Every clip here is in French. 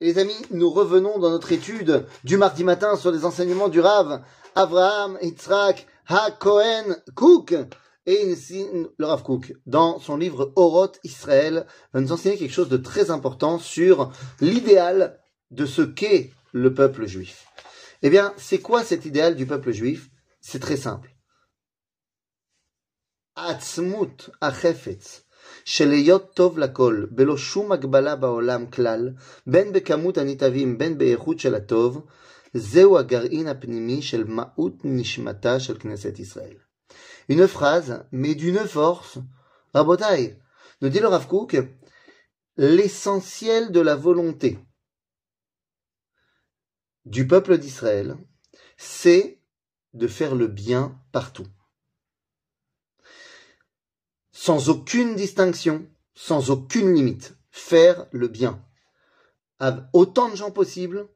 Les amis, nous revenons dans notre étude du mardi matin sur les enseignements du Rav Avraham Yitzhak HaKohen Cook. Et le Rav Cook, dans son livre Oroth Israël, va nous enseigner quelque chose de très important sur l'idéal de ce qu'est le peuple juif. Eh bien, c'est quoi cet idéal du peuple juif? C'est très simple. Atzmut achefetz של להיות טוב לכל, בלא שום הגבלה בעולם כלל, בין בכמות הניטבים, בין באיכות של הטוב, זהו הגרעין הפנימי של מהות נשמתה של כנסת ישראל. Une phrase, mais d'une force, rabotaille, nous dit le Rav Kook, l'essentiel de la volonté du peuple d'Israël, c'est de faire le bien partout sans aucune distinction, sans aucune limite. Faire le bien. Avec autant de gens possible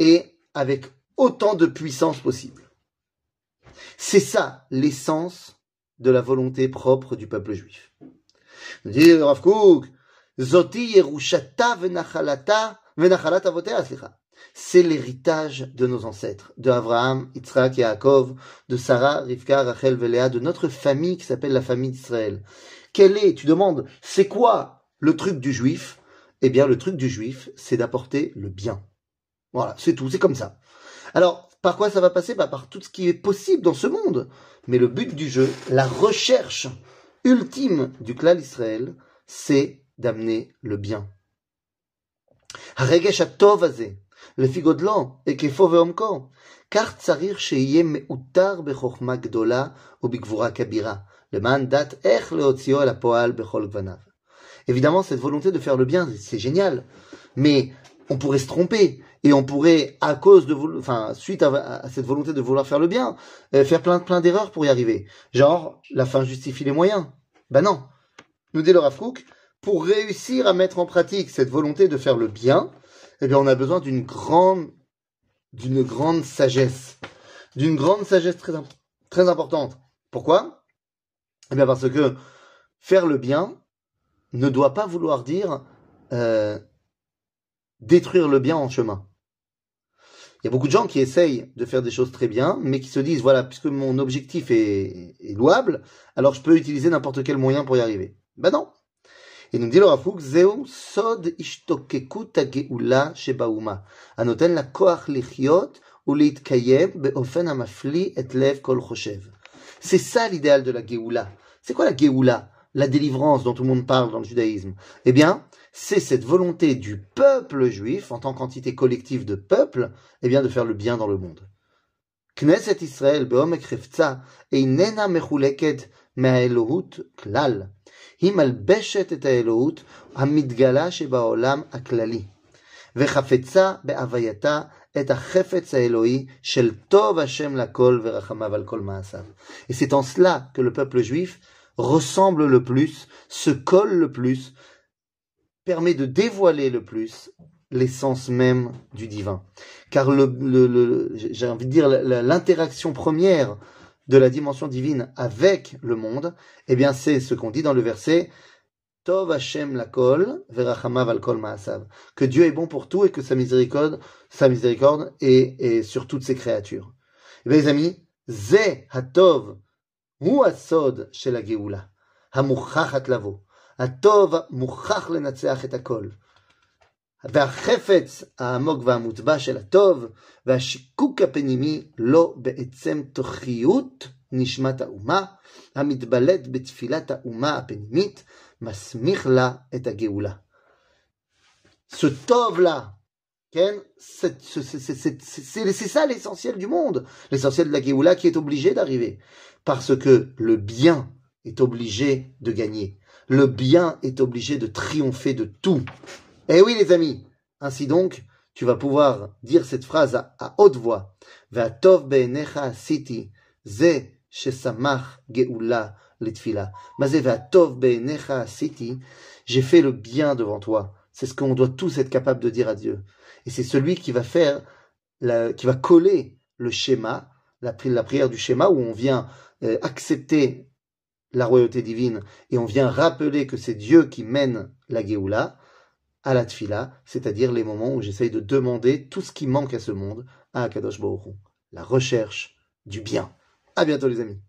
et avec autant de puissance possible. C'est ça l'essence de la volonté propre du peuple juif. C'est l'héritage de nos ancêtres, de Abraham, Yitzhak, Yaakov, de Sarah, Rivka, Rachel, Véléa, de notre famille qui s'appelle la famille d'Israël. Quel est, tu demandes, c'est quoi le truc du juif? Eh bien, le truc du juif, c'est d'apporter le bien. Voilà, c'est tout, c'est comme ça. Alors, par quoi ça va passer? Bah, Par tout ce qui est possible dans ce monde. Mais le but du jeu, la recherche ultime du clan d'Israël, c'est d'amener le bien. לפי גודלו, היקפו ועומקו. כך צריך שיהיה מאותר בחוכמה גדולה ובגבורה כבירה, למען דעת איך להוציאו אל הפועל בכל גווניו. Évidemment, cette volonté de faire le bien, c'est génial. Mais on pourrait se tromper. Et on pourrait, à cause de, enfin, suite à, à, cette volonté de vouloir faire le bien, euh, faire plein, plein d'erreurs pour y arriver. Genre, la fin justifie les moyens. Ben non. Nous dit le Rav pour réussir à mettre en pratique cette volonté de faire le bien, eh bien, on a besoin d'une grande, d'une grande sagesse, d'une grande sagesse très, très importante. Pourquoi? Eh bien, parce que faire le bien ne doit pas vouloir dire euh, détruire le bien en chemin. Il y a beaucoup de gens qui essayent de faire des choses très bien, mais qui se disent, voilà, puisque mon objectif est, est louable, alors je peux utiliser n'importe quel moyen pour y arriver. Ben non, et nous dit le Rafouk, Zeu sod ishtokekut shebauma, anoten la koach lichiot ou leitkayem beofen hamafli et lev kol choshev. C'est ça l'idéal de la Géoula. C'est quoi la Géoula La délivrance dont tout le monde parle dans le judaïsme. Eh bien, c'est cette volonté du peuple juif, en tant qu'entité collective de peuple, eh bien, de faire le bien dans le monde. Knesset Israël, Beomek Reftza, Einena Mechuleket, מהאלוהות כלל. היא מלבשת את האלוהות המתגלה שבעולם הכללי, וחפצה בהווייתה את החפץ האלוהי של טוב השם לכל ורחמיו על כל מעשיו. Et c'est en cela que le peuple juif ressemble le plus, se colle le plus, permet de dévoiler le plus l'essence même du divin. Car le, le, le j'ai envie de dire l'interaction première de la dimension divine avec le monde, eh bien c'est ce qu'on dit dans le verset Tov Hashem lakol verachamav al kol ma'asav. Que Dieu est bon pour tout et que sa miséricorde, sa miséricorde est, est sur toutes ses créatures. Eh bien les amis, Ze hatov hu asod shel ha-geoula, ha-muchachat lavo. הטוב מוכח לנצח את הכל. והחפץ העמוק והמוטבע של הטוב, והשיקוק הפנימי לא בעצם תוכיות נשמת האומה, המתבלט בתפילת האומה הפנימית, מסמיך לה את הגאולה. Ce tov-là, c'est ça l'essentiel du monde, l'essentiel de la Géoula qui est obligé d'arriver. Parce que le bien est obligé de gagner. Le bien est obligé de triompher de tout. Eh oui, les amis. Ainsi donc, tu vas pouvoir dire cette phrase à, haute voix. J'ai fait le bien devant toi. C'est ce qu'on doit tous être capable de dire à Dieu. Et c'est celui qui va faire, la, qui va coller le schéma, la, la prière du schéma où on vient euh, accepter la royauté divine et on vient rappeler que c'est Dieu qui mène la Géoula à la tfila, c'est-à-dire les moments où j'essaye de demander tout ce qui manque à ce monde à Akadosh Baruch. La recherche du bien. À bientôt les amis.